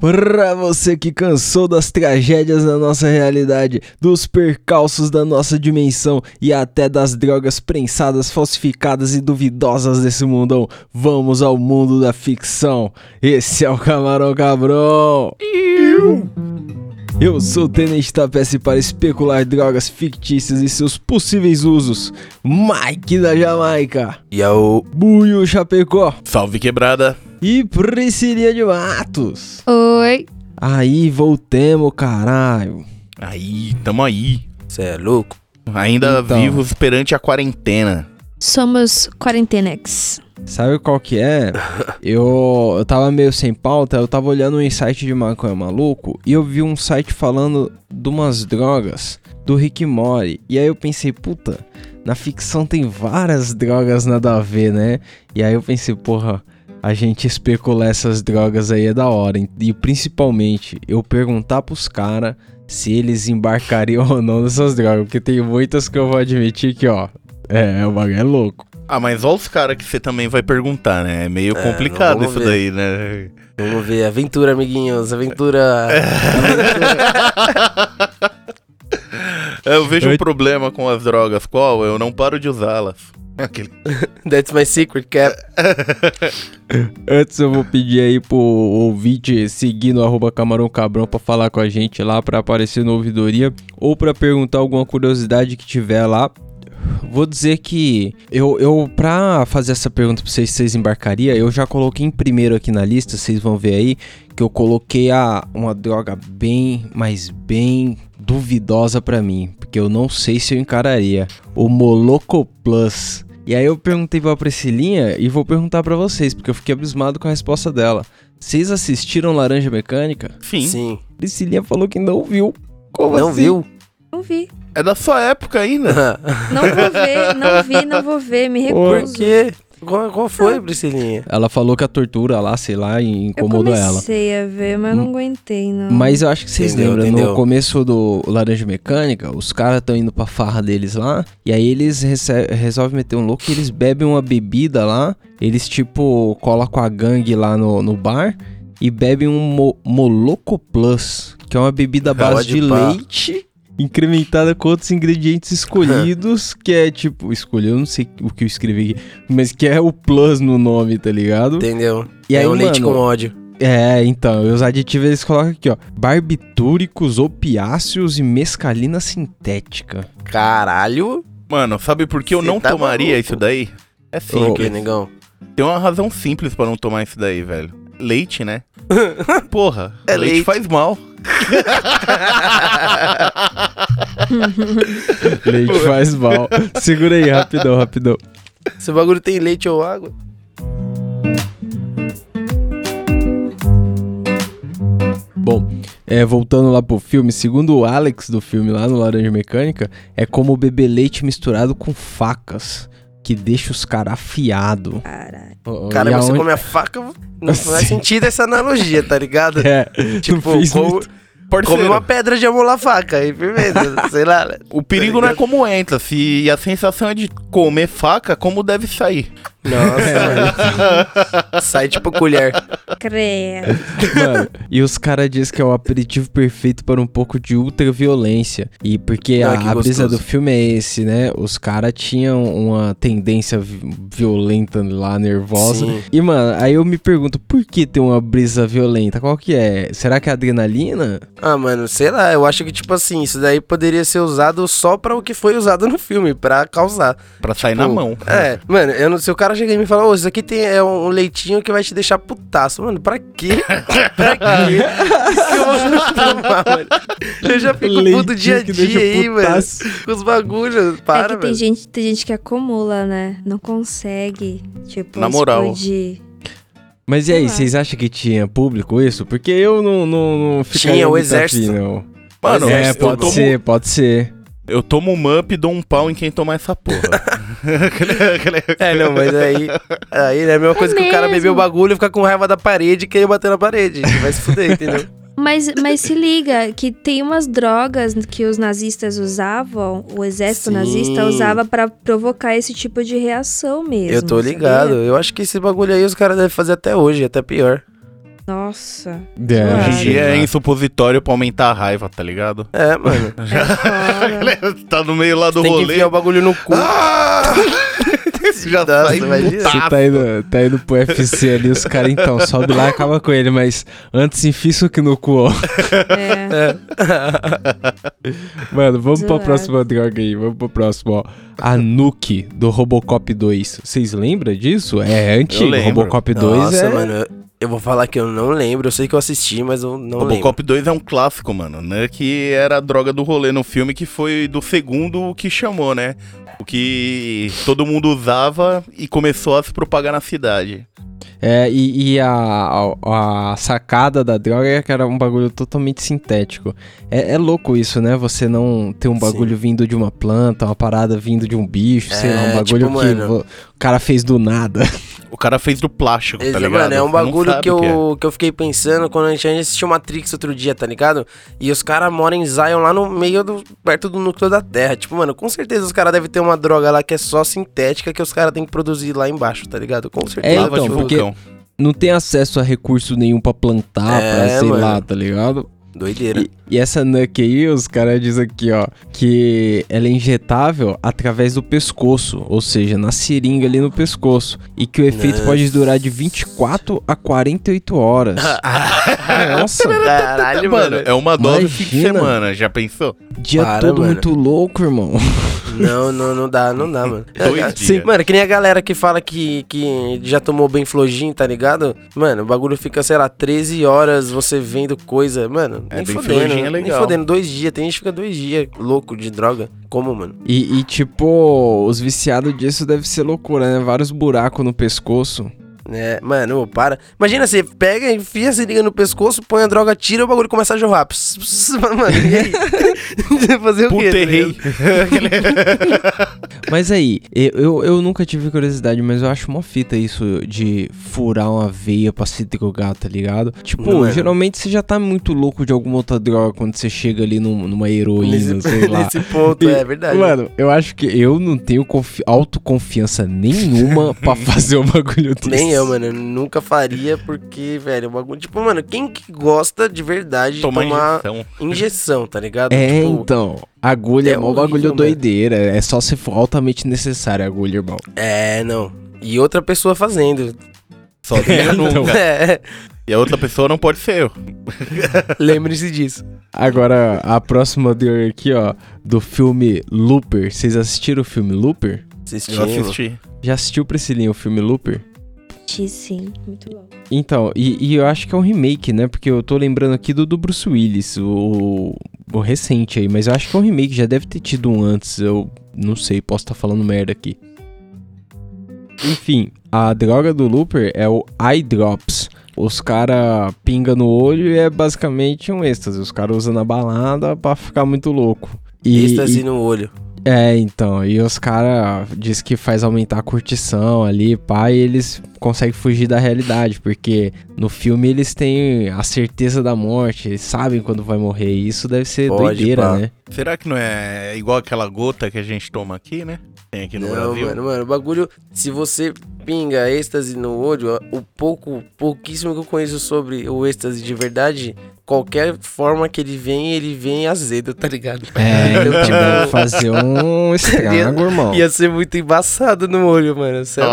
Pra você que cansou das tragédias da nossa realidade, dos percalços da nossa dimensão e até das drogas prensadas, falsificadas e duvidosas desse mundão, vamos ao mundo da ficção. Esse é o Camarão Cabrão. Eu sou o Tenente Tapece para especular drogas fictícias e seus possíveis usos. Mike da Jamaica. E é o. Buio Chapecó. Salve quebrada. E Priscilia de Matos. Oi. Aí, voltemos, caralho. Aí, tamo aí. Você é louco? Ainda Então. vivos perante a quarentena. Somos Quarentenex. Sabe qual que é? Eu, eu tava meio sem pauta, eu tava olhando um site de maconha maluco e eu vi um site falando de umas drogas do Rick Mori. E aí eu pensei, puta, na ficção tem várias drogas nada a ver, né? E aí eu pensei, porra, a gente especular essas drogas aí é da hora. E principalmente eu perguntar pros caras se eles embarcariam ou não nessas drogas. Porque tem muitas que eu vou admitir que, ó, é, o bagulho é louco. Ah, mas olha os caras que você também vai perguntar, né? É meio É, complicado isso ver. daí, né? Vamos ver. Aventura, amiguinhos. Aventura. É, Eu vejo Eu- um problema com as drogas. Qual? Eu não paro de usá-las. Aquele- That's my secret cap. Antes eu vou pedir aí pro ouvinte seguir no arroba Camarão Cabrão pra falar com a gente lá, pra aparecer no ouvidoria ou pra perguntar alguma curiosidade que tiver lá. Vou dizer que eu, eu pra fazer essa pergunta pra vocês, se vocês embarcaria, eu já coloquei em primeiro aqui na lista, vocês vão ver aí, que eu coloquei a, uma droga bem, mas bem duvidosa pra mim, porque eu não sei se eu encararia. O Moloco Plus. E aí eu perguntei pra Priscilinha e vou perguntar pra vocês, porque eu fiquei abismado com a resposta dela. Vocês assistiram Laranja Mecânica? Sim. Sim. Priscilinha falou que não viu. Como Não assim? viu? Não vi. É da sua época ainda. Não vou ver, não vi, não vou ver, me Por recuso. quê? Qual, qual foi, Priscilinha? Ela falou que a tortura lá, sei lá, Eu incomodou ela. comecei a ver, mas não aguentei, não. Mas eu acho que vocês Entendeu, lembram, entendeu. no começo do Laranja Mecânica, os caras estão indo pra farra deles lá, e aí eles resolvem meter um louco e eles bebem uma bebida lá, eles tipo colam com a gangue lá no, no bar e bebem um mo Moloco Plus, que é uma bebida à base Pode de pá. leite. Incrementada com outros ingredientes escolhidos, que é tipo, escolhi, eu não sei o que eu escrevi aqui, mas que é o plus no nome, tá ligado? Entendeu? E é aí, um leite mano, com ódio. É, então, e os aditivos eles colocam aqui, ó. Barbitúricos, opiáceos e mescalina sintética. Caralho. Mano, sabe por que eu Cê não tá tomaria maluco? isso daí? É simples. negão? Tem uma razão simples pra não tomar isso daí, velho. Leite, né? Porra, É leite, leite. faz mal. Leite faz mal. Segura aí, rapidão, rapidão. Esse bagulho tem leite ou água? Bom, é, voltando lá pro filme, segundo o Alex do filme lá no Laranja Mecânica, é como beber leite misturado com facas, que deixa os caras afiados. Caralho. Cara, você come a faca, não faz sentido essa analogia, tá ligado? É, Tipo, não fez como- muito. Parceiro, come uma pedra de amolar faca, aí firmeza, sei lá. né? o perigo não é como entra, se a sensação é de comer faca, como deve sair. Nossa, sai tipo colher. Credo. Mano, e os caras dizem que é o aperitivo perfeito para um pouco de ultraviolência. E porque Ah, a, a brisa do filme é esse, né? Os caras tinham uma tendência vi- violenta lá, nervosa. Sim. E, mano, aí eu me pergunto, por que tem uma brisa violenta? Qual que é? Será que é adrenalina? Ah, mano, sei lá, eu acho que, tipo assim, isso daí poderia ser usado só pra o que foi usado no filme, pra causar. Pra sair na Tipo, mão. É, mano, eu não, se o cara chegar e me falar, ô, isso aqui tem, é um leitinho que vai te deixar putaço. Mano, pra quê? pra quê? Que eu vou tomar, mano. Eu já fico puto dia a dia aí, mano. putaço. Com os bagulhos. Para, é que tem velho. gente, tem gente que acumula, né? Não consegue, tipo, Na moral. explodir. Mas e aí, vocês acham que tinha público isso? Porque eu não, não, não ficaria Tinha o muito exército. afim, não. Mano, é, eu pode tomo- ser, pode ser. Eu tomo um up e dou um pau em quem tomar essa porra. É, não, mas aí. Aí é a mesma coisa que o cara mesmo. beber o bagulho e ficar com raiva da parede e querer bater na parede. Vai se fuder, entendeu? Mas, mas se liga que tem umas drogas que os nazistas usavam, o exército Sim. nazista usava pra provocar esse tipo de reação mesmo. Eu tô sabia? ligado. Eu acho que esse bagulho aí os caras devem fazer até hoje, até pior. Nossa. É, Claro. Hoje em dia é em supositório pra aumentar a raiva, tá ligado? É, mano. É fora. tá no meio lá do Tem que rolê. enfiar o bagulho no cu. Ah! Você já Nossa, sai imagina. putaço. Você tá indo, tá indo pro UFC ali, os caras então, sobe lá e acaba com ele, mas antes enfia isso aqui no cu, ó. É. Mano, vamos pra próxima droga aí, vamos pro próximo, ó. A Nuke do Robocop 2. Vocês lembram disso? É antigo, lembro. Robocop 2 Nossa, é... mano. eu- Eu vou falar que eu não lembro. Eu sei que eu assisti, mas eu não lembro. Robocop 2 é um clássico, mano, né? Que era a droga do rolê no filme, que foi do segundo que chamou, né? O que todo mundo usava e começou a se propagar na cidade. É, e, e a, a, a sacada da droga é que era um bagulho totalmente sintético. É, é louco isso, né? Você não ter um bagulho vindo de uma planta, uma parada vindo de um bicho, sei lá, um É, bagulho tipo, que mano- cara fez do nada. O cara fez do plástico, tá Exa- ligado? Mano, é um bagulho que o é. eu, que eu fiquei pensando quando a gente, assistiu Matrix outro dia, tá ligado? E os caras moram em Zion lá no meio do. perto do núcleo da Terra. Tipo, mano, com certeza os caras devem ter uma droga lá que é só sintética que os caras têm que produzir lá embaixo, tá ligado? Com certeza. É, então, porque- vulcão. Não tem acesso a recurso nenhum pra plantar, É, pra sei mano. lá, tá ligado? Doideira. E, e essa Nuke aí, os caras dizem aqui, ó, que ela é injetável através do pescoço, ou seja, na seringa ali no pescoço. E que o efeito Nossa. pode durar de 24 a 48 horas. Nossa, Caralho, Mano, é uma dose fim de Imagina. semana, já pensou? dia Para, todo mano. muito louco, irmão. Não, não, não dá, não dá, mano. Dois É, dias. Mano, que nem a galera que fala que, que já tomou bem flojin, tá ligado? Mano, o bagulho fica, sei lá, 13 horas você vendo coisa. Mano, É, nem bem fodendo. É Nem legal. fodendo, dois dias. Tem gente que fica dois dias louco de droga. Como, mano? E, e, tipo, os viciados disso deve ser loucura, né? Vários buracos no pescoço. É, mano, ô, para. Imagina, você pega, enfia a seringa no pescoço, põe a droga, tira o bagulho começa a jorrar. Pss, pss, Mano, e aí? Fazer o quê? Puta, tá errei. Mas aí, eu, eu, eu nunca tive curiosidade, mas eu acho uma fita isso de furar uma veia pra se drogar, tá ligado? Tipo, Não, mano. geralmente você já tá muito louco de alguma outra droga quando você chega ali num- numa heroína, Nesse, sei lá. nesse ponto, E, é verdade. Mano, eu acho que eu não tenho confi- autoconfiança nenhuma pra fazer um bagulho desse. Nem eu, mano. Eu nunca faria porque, velho, o bagulho. Tipo, mano, quem que gosta de verdade de Tomar tomar injeção. injeção, tá ligado? É, Tipo, então. Agulha é, é mó horrível, bagulho mano. doideira. É só se for altamente necessário a agulha, irmão. É, não. E outra pessoa fazendo. Sozinha É, então. nunca. É, E a outra pessoa não pode ser eu. lembre-se disso. Agora, a próxima deu aqui, ó, do filme Looper. Vocês assistiram o filme Looper? Eu Assistimos. assisti. Já assistiu, Priscilinha, o filme Looper? Assisti, Sim, muito bom. Então, e, e eu acho que é um remake, né? Porque eu tô lembrando aqui do, do Bruce Willis, o, o recente aí. Mas eu acho que é um remake, já deve ter tido um antes. Eu não sei, posso estar falando merda aqui. Enfim, a droga do Looper é o Eye Drops. Os cara pinga no olho e é basicamente um êxtase. Os caras usam na balada pra ficar muito louco. E, Êxtase e- no olho. É, então, e os caras diz que faz aumentar a curtição ali, pá, e eles conseguem fugir da realidade, porque no filme eles têm a certeza da morte, eles sabem quando vai morrer, e isso deve ser Pode, doideira, pá. né? Será que não é igual aquela gota que a gente toma aqui, né? Tem aqui no não, Brasil. mano, mano, o bagulho. Se você pinga êxtase no olho, o pouco, pouquíssimo que eu conheço sobre o êxtase de verdade, qualquer forma que ele vem, ele vem azedo, tá ligado? É, Então, tipo, fazer um estrago, irmão. Ia ser muito embaçado no olho, mano. Cê é.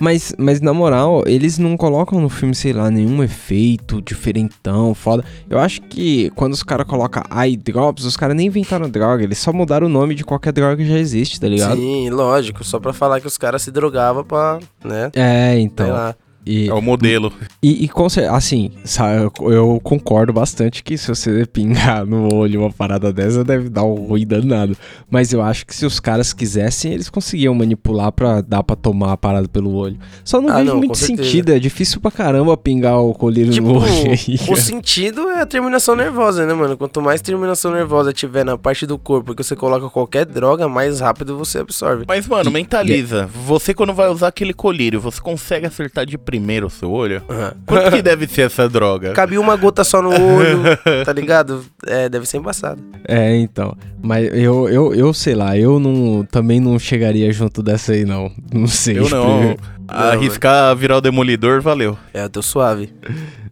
Mas, mas na moral, eles não colocam no filme, sei lá, nenhum efeito diferentão, foda. Eu acho que quando os caras colocam eye drops, os caras nem inventaram droga, eles só mudaram o nome de qualquer droga que já existe, tá ligado? Sim, lógico. Só pra falar que os caras se drogavam pra, né? É, então. E, É o modelo. e, e assim, eu- concordo bastante que se você pingar no olho uma parada dessa, deve dar um ruim danado. Mas eu acho que se os caras quisessem, eles conseguiam manipular pra dar pra tomar a parada pelo olho. Só não Ah, vejo não, muito com certeza. sentido, é difícil pra caramba pingar o colírio Tipo, no olho aí. o sentido é a terminação nervosa, né, mano? Quanto mais terminação nervosa tiver na parte do corpo que você coloca qualquer droga, mais rápido você absorve. Mas, mano, mentaliza. Você, quando vai usar aquele colírio, você consegue acertar de primeiro o seu olho? Aham. Quanto que deve ser essa droga? Cabia uma gota só no olho, tá ligado? É, deve ser embaçado. É, então. Mas eu, eu, eu sei lá, eu não, também não chegaria junto dessa aí, não. Não sei. Eu não. Arriscar virar o demolidor, valeu. É, eu tô suave.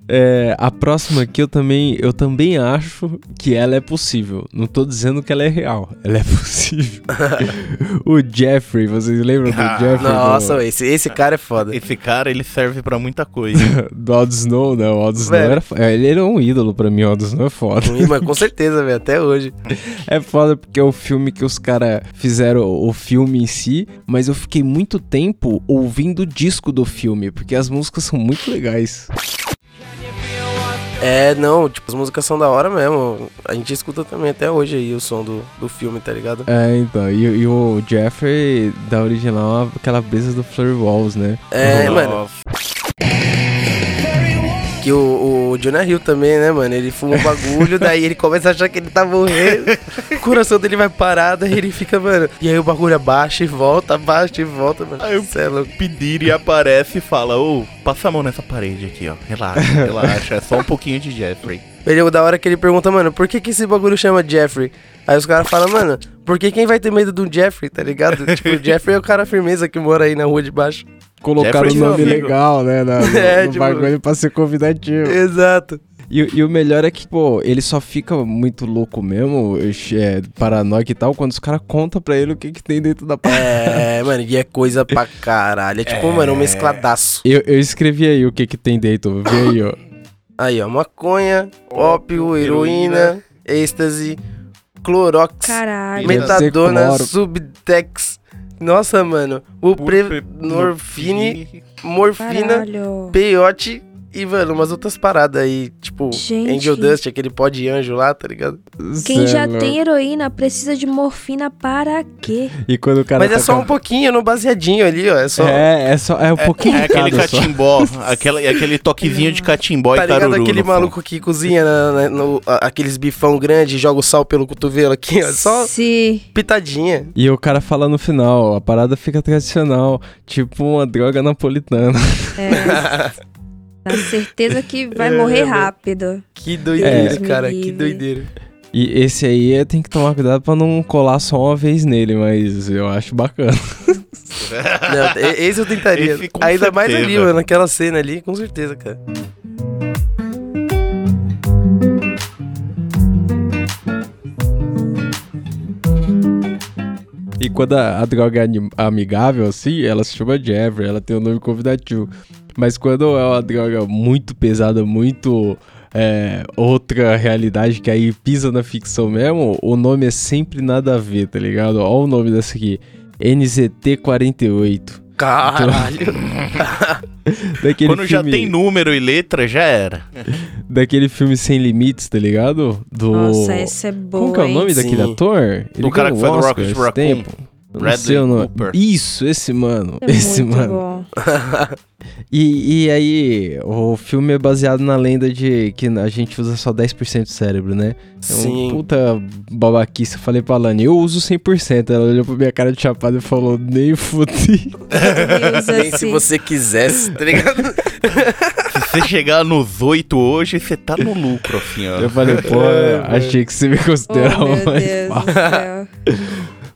É, a próxima aqui eu também, eu também acho que ela é possível. Não tô dizendo que ela é real. Ela é possível. o Jeffrey, vocês lembram do Ah, Jeffrey? Nossa, esse, esse cara é foda. Esse cara, ele serve pra muita coisa. Do, Aldo Snow, né? O Aldo Snow era, ele era um ídolo pra mim, o Aldo Snow é foda. Mas com certeza, velho, até hoje. É foda porque é o filme que os caras fizeram o filme em si, mas eu fiquei muito tempo ouvindo o disco do filme, porque as músicas são muito legais. É, não, tipo, as músicas são da hora mesmo. A gente escuta também até hoje aí o som do, do filme, tá ligado? É, então, e, e o Jeffrey da original, aquela brisa do Flurry Walls, né? É, mano, que o, o Jonah Hill também, né, mano? Ele fuma um bagulho, daí ele começa a achar que ele tá morrendo. o coração dele vai parar, daí ele fica, mano. E aí o bagulho abaixa e volta, abaixa e volta, mano. Aí eu- Cê é. Pedir e aparece e fala, ô, passa a mão nessa parede aqui, ó. Relaxa, relaxa. É só um pouquinho de Jeffrey. Ele é o da hora que ele pergunta, mano, por que, que esse bagulho chama Jeffrey? Aí os caras falam, mano, por que quem vai ter medo de um Jeffrey, tá ligado? tipo, o Jeffrey é o cara firmeza que mora aí na rua de baixo. Colocaram o nome amigo. legal, né? Na, no, É, no tipo- bagulho pra ser convidativo. Exato. E, e o melhor é que, pô, ele só fica muito louco mesmo, é, paranoico e tal, quando os caras contam pra ele o que, que tem dentro da parada. É, mano, e é coisa pra caralho. É tipo, mano, um mescladaço. Eu, eu escrevi aí o que que tem dentro, vê aí, ó. Aí, ó, maconha, ópio, heroína, êxtase, clorox, Caralho. Metadona, subtex. Nossa, mano, o prenorfine, morfina, Caralho. peiote e, mano, umas outras paradas aí, tipo, Gente. Angel Dust, aquele pó de anjo lá, tá ligado? Quem Cê é já louco. tem heroína precisa de morfina para quê? E quando o cara Mas é tá só com- um pouquinho no baseadinho ali, ó, é só... É, é só, é um pouquinho É de aquele só. catimbó, aquele, aquele toquezinho de catimbó Tá e ligado caruru. aquele maluco que cozinha na- na- no- a- aqueles bifão grande e joga o sal pelo cotovelo aqui, ó, só Se... pitadinha. E o cara fala no final, a parada fica tradicional, tipo uma droga napolitana. É. Dá certeza que vai morrer rápido. Que doideira, É. cara, que doideira. E esse aí é- tem que tomar cuidado pra não colar só uma vez nele, mas eu acho bacana. Não, esse eu tentaria. Esse Ainda mais ali, certeza. mano, naquela cena ali, com certeza, cara. E quando a, a droga é amigável, assim, ela se chama Jeffrey, ela tem o nome convidativo. Mas quando é uma droga muito pesada, muito é, outra realidade que aí pisa na ficção mesmo, o nome é sempre nada a ver, tá ligado? Olha o nome dessa aqui. NZT48. Caralho. Daquele Quando já filme, tem número e letra, já era. Daquele filme Sem Limites, tá ligado? Do... Nossa, essa é boa. Como que é o hein? nome daquele Sim. ator? Ele Do cara que ganhou faz o um Rocket esse Raccoon. tempo. Bradley nome. Cooper. Isso, esse mano. É esse muito mano. bom. E, e aí, o filme é baseado na lenda de que a gente usa só 10% do cérebro, né? É um Sim. puta babaquice. Eu falei pra Lani, eu uso 100%. Ela olhou pra minha cara de chapado e falou, nem fudi. Nem se assim. você quisesse, tá ligado? Se você chegar nos oito hoje, você tá no lucro, assim, ó. Eu falei, pô, achei que você me Oh, considerava meu mais Deus fácil. do céu.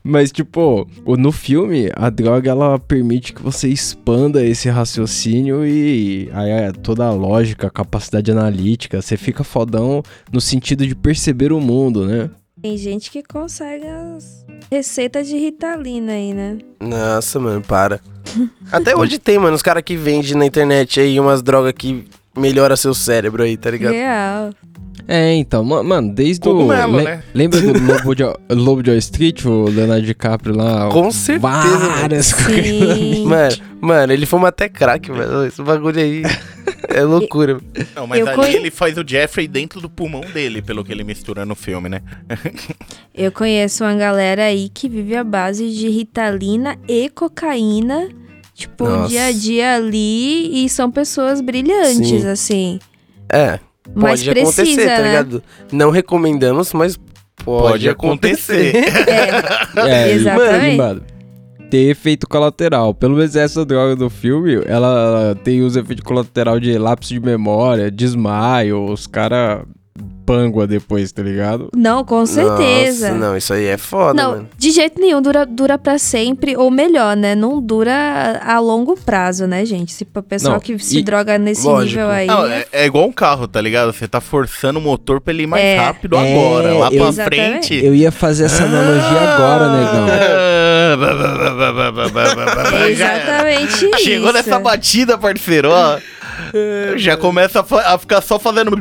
Mas, tipo, o- no filme, a droga ela permite que você expanda esse raciocínio e aí é toda a lógica, a capacidade analítica, você fica fodão no sentido de perceber o mundo, né? Tem gente que consegue as receitas de Ritalina aí, né? Nossa, mano, para. Até hoje tem, mano, os caras que vendem na internet aí umas drogas que melhora seu cérebro aí, tá ligado? Real. É, então, ma- mano, desde o. Cogumelo, le- né? Lembra do Lobo de, Lobo de Wall Street, o Leonardo DiCaprio lá? Com certeza, Várias coisas. Mano, mano, ele fuma até crack, velho. Esse bagulho aí é loucura. Não, mas Eu ali conhe- ele faz o Jeffrey dentro do pulmão dele, pelo que ele mistura no filme, né? Eu conheço uma galera aí que vive à base de Ritalina e cocaína. Tipo, Nossa. dia a dia ali e são pessoas brilhantes, Sim. assim. É, Mas pode precisa, acontecer, tá né? ligado? Não recomendamos, mas pode, Pode acontecer. acontecer. É, É, Exatamente. Mano, tem efeito colateral. Pelo menos essa droga do filme, ela tem os efeitos colateral de lapso de memória, desmaio, os caras pangua depois, tá ligado? Não, com certeza. Nossa, não, isso aí é foda, Não, mano. de jeito nenhum, dura, dura pra sempre, ou melhor, né? Não dura a longo prazo, né, gente? Se o pessoal Não, que se e- droga nesse Lógico. nível aí. Não, é, é igual um carro, tá ligado? Você tá forçando o motor pra ele ir mais É. rápido É, agora. Lá pra eu- Exatamente. frente. Eu ia fazer essa analogia agora, negão. É exatamente isso. Chegou nessa batida, parceiro, ó. Já começa a, a ficar só fazendo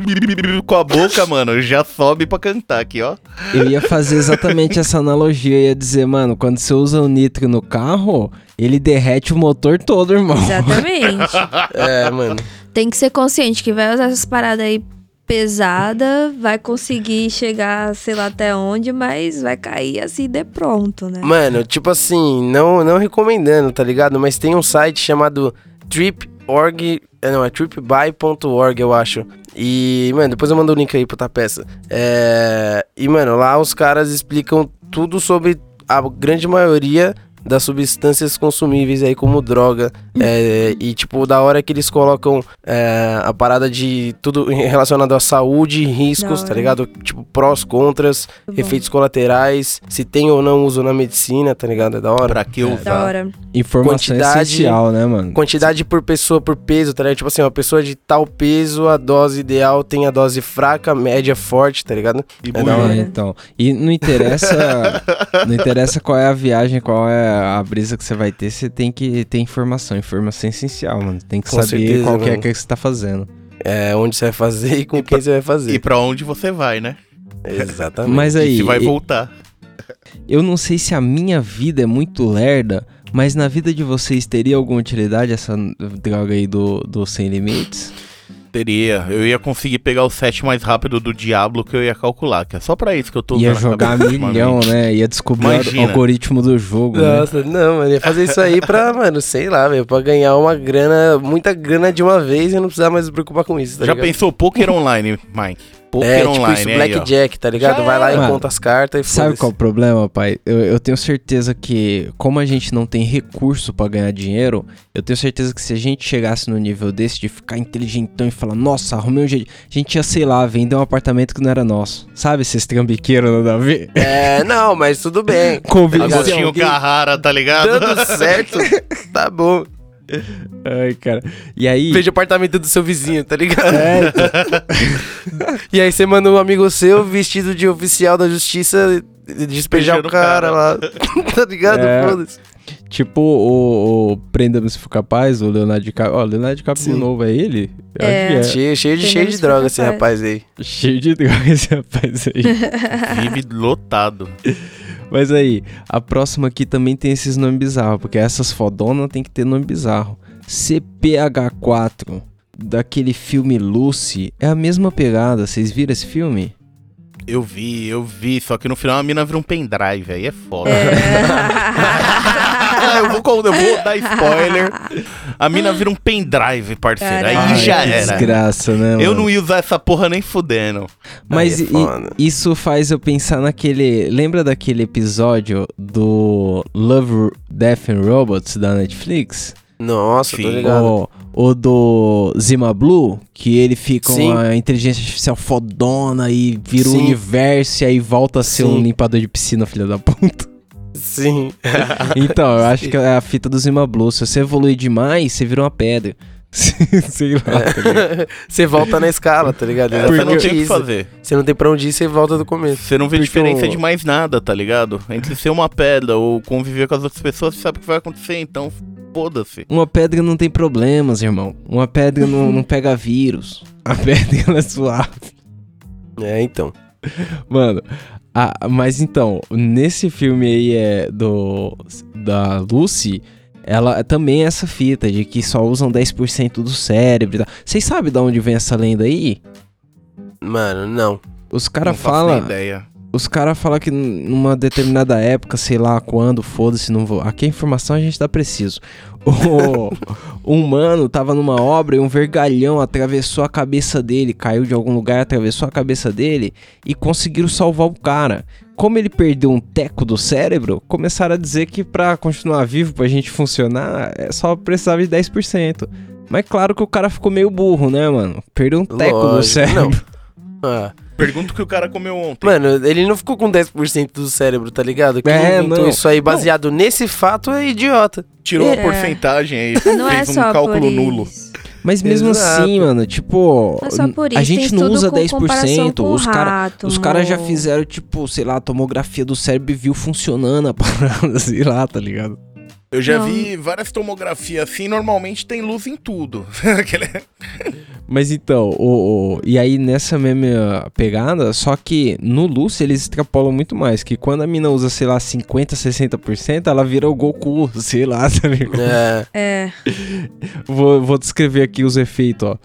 com a boca, mano. Já sobe pra cantar aqui, ó. Eu ia fazer exatamente essa analogia. Eu ia dizer, mano, quando você usa o nitro no carro, ele derrete o motor todo, irmão. Exatamente. É, mano. Tem que ser consciente que vai usar essas paradas aí pesada, vai conseguir chegar, sei lá até onde, mas vai cair assim de pronto, né? Mano, tipo assim, não, não recomendando, tá ligado? Mas tem um site chamado trip.org, é, não, é tripbuy.org, eu acho. E, mano, depois eu mando o link aí pra tua peça. É, e, mano, lá os caras explicam tudo sobre a grande maioria das substâncias consumíveis aí como droga. É, e, tipo, da hora que eles colocam é, a parada de tudo relacionado à saúde, riscos, tá hora. ligado? Tipo, prós, contras, Muito bom. efeitos colaterais, se tem ou não uso na medicina, tá ligado? É da hora. Pra que usar? Da hora. Informação Quantidade- essencial, né, mano? Quantidade por pessoa por peso, tá ligado? Tipo assim, uma pessoa de tal peso, a dose ideal tem a dose fraca, média, forte, tá ligado? E É da hora. É, então. E não interessa, não interessa qual é a viagem, qual é a brisa que você vai ter, você tem que ter informação. Informação é essencial, mano. Tem que Com saber certeza, qual que é que você tá fazendo. É onde você vai fazer e com quem você vai E fazer. pra onde você vai, né? Exatamente. Mas E aí, se vai e- voltar. eu não sei se a minha vida é muito lerda, mas na vida de vocês teria alguma utilidade essa droga aí do, do Sem Limites? Teria. Eu ia conseguir pegar o set mais rápido do Diablo que eu ia calcular. Que é só pra isso que eu tô Ia jogar milhão, né? Ia descobrir o Imagina. algoritmo do jogo, né? Nossa, não, mano, ia fazer isso aí pra, mano, sei lá, velho, pra ganhar uma grana, muita grana de uma vez e não precisar mais se preocupar com isso, tá Já ligado? pensou Poker Online, Mike? Poker É, tipo Online, isso, aí, ó. Blackjack, tá ligado? Já Vai lá e Mano, conta as cartas e Sabe qual é o problema, pai? Eu, eu tenho certeza que, como a gente não tem recurso pra ganhar dinheiro, eu tenho certeza que se a gente chegasse no nível desse de ficar inteligentão e falar, nossa, arrumei um jeito, a gente ia, sei lá, vender um apartamento que não era nosso. Sabe esses trambiqueiros nada a ver? É, não, mas tudo bem. Convencer Agostinho alguém. Carrara, tá ligado? Dando certo, tá bom. Ai, cara. E aí... Veja o apartamento do seu vizinho, tá ligado? É, então, E aí você manda um amigo seu vestido de oficial da justiça despejar o cara, cara. lá. tá ligado? É. Foda-se. tipo o, o Prenda-me se for capaz, o Leonardo DiCaprio. Ó, o Leonardo DiCaprio de Sim. novo, é ele? Eu É. acho que é. Cheio, cheio, de, cheio de droga esse rapaz aí. Cheio de droga esse rapaz aí. Vive lotado. Mas aí, a próxima aqui também tem esses nomes bizarros, porque essas fodonas tem que ter nome bizarro. CPH4, daquele filme Lucy, é a mesma pegada. Vocês viram esse filme? Eu vi, eu vi. Só que no final a mina vira um pendrive. Aí é foda. É. eu, vou, eu vou dar spoiler. A mina vira um pendrive, parceiro. Aí Caralho. já que era. Desgraça, né? Eu mano? não ia usar essa porra nem fudendo. Mas Aí é isso faz eu pensar naquele. Lembra daquele episódio do Love, Death and Robots da Netflix? Nossa, tô Sim. ligado. O, o do Zima Blue, que ele fica Sim. uma inteligência artificial fodona e vira o Sim. universo e aí volta a ser um Sim. limpador de piscina, filha da puta. Sim. Então, eu acho que é a fita do Zima Blue. Se você evoluir demais, você vira uma pedra. Sei lá, tá você volta na escala, tá ligado? Você não tem o que isso. fazer. Você não tem pra onde ir, você volta do começo. Você não vê Porque diferença de mais nada, tá ligado? Entre ser uma pedra ou conviver com as outras pessoas, você sabe o que vai acontecer, então foda-se. Uma pedra não tem problemas, irmão. Uma pedra não, não pega vírus. A pedra ela é suave. É, então. Mano, a- mas então, nesse filme aí é do da Lucy, ela também é essa fita de que só usam 10% do cérebro. Vocês sabem de onde vem essa lenda aí? Mano, não. Os caras falam. Os cara falam que numa determinada época, sei lá quando, foda-se, não vou. Aqui a informação a gente dá preciso. O, um mano tava numa obra e um vergalhão atravessou a cabeça dele, caiu de algum lugar, atravessou a cabeça dele e conseguiram salvar o cara. como ele perdeu um teco do cérebro, começaram a dizer que pra continuar vivo, pra gente funcionar, é só precisava de 10%. Mas claro que o cara ficou meio burro, né, mano? Perdeu um teco do Lógico, cérebro. Ah. Pergunta o que o cara comeu ontem. Mano, ele não ficou com 10% do cérebro, tá ligado? Quem É, inventou não. isso aí baseado nesse fato é idiota. Tirou É. a porcentagem aí, Não é fez um só cálculo por nulo. isso. Mas mesmo Exato. assim, mano, tipo, Não é a gente tem não usa com comparação 10%. com Os caras os cara já fizeram, tipo, sei lá, tomografia do cérebro e viu funcionando a parada, sei lá, tá ligado? Eu já Não. vi várias tomografias assim, normalmente tem luz em tudo. Mas então, o, o- e aí nessa mesma pegada, só que no Lucy eles extrapolam muito mais, que quando a mina usa, sei lá, 50, 60%, ela vira o Goku, sei lá, tá ligado? É. É. Vou, vou descrever aqui os efeitos, ó.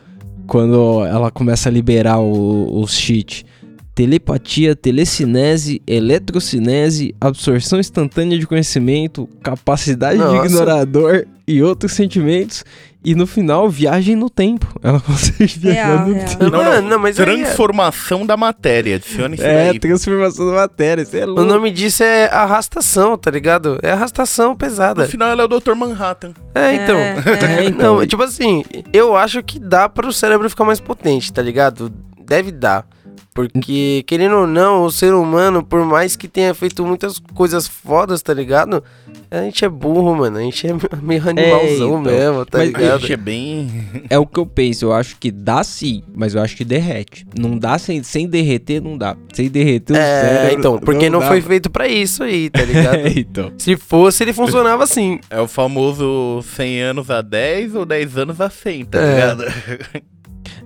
Quando ela começa a liberar o- os cheats. Telepatia, telecinese, eletrocinese, absorção instantânea de conhecimento, capacidade de Nossa. ignorador e outros sentimentos. E no final, viagem no tempo. Ela consegue viajar Real, no real. tempo. Não, não, não, mas aí é- Transformação da matéria, adicione isso É, daí. transformação da matéria, é O nome disso é arrastação, tá ligado? É arrastação pesada. No final ela é o Dr. Manhattan. É, então. É, então. Não, tipo assim, eu acho que dá para o cérebro ficar mais potente, tá ligado? Deve dar. Porque, querendo ou não, o ser humano, por mais que tenha feito muitas coisas fodas, tá ligado? A gente é burro, mano. A gente é meio animalzão então. mesmo, tá Mas- A ligado? gente é bem. É o que eu penso, eu acho que dá sim, mas eu acho que derrete. Não dá sem, sem derreter, não dá. Sem derreter o É, cérebro. então, porque não, dá. foi feito pra isso aí, tá ligado? É, então. Se fosse, ele funcionava assim. É o famoso 100 anos a 10 ou 10 anos a 100, tá É. ligado?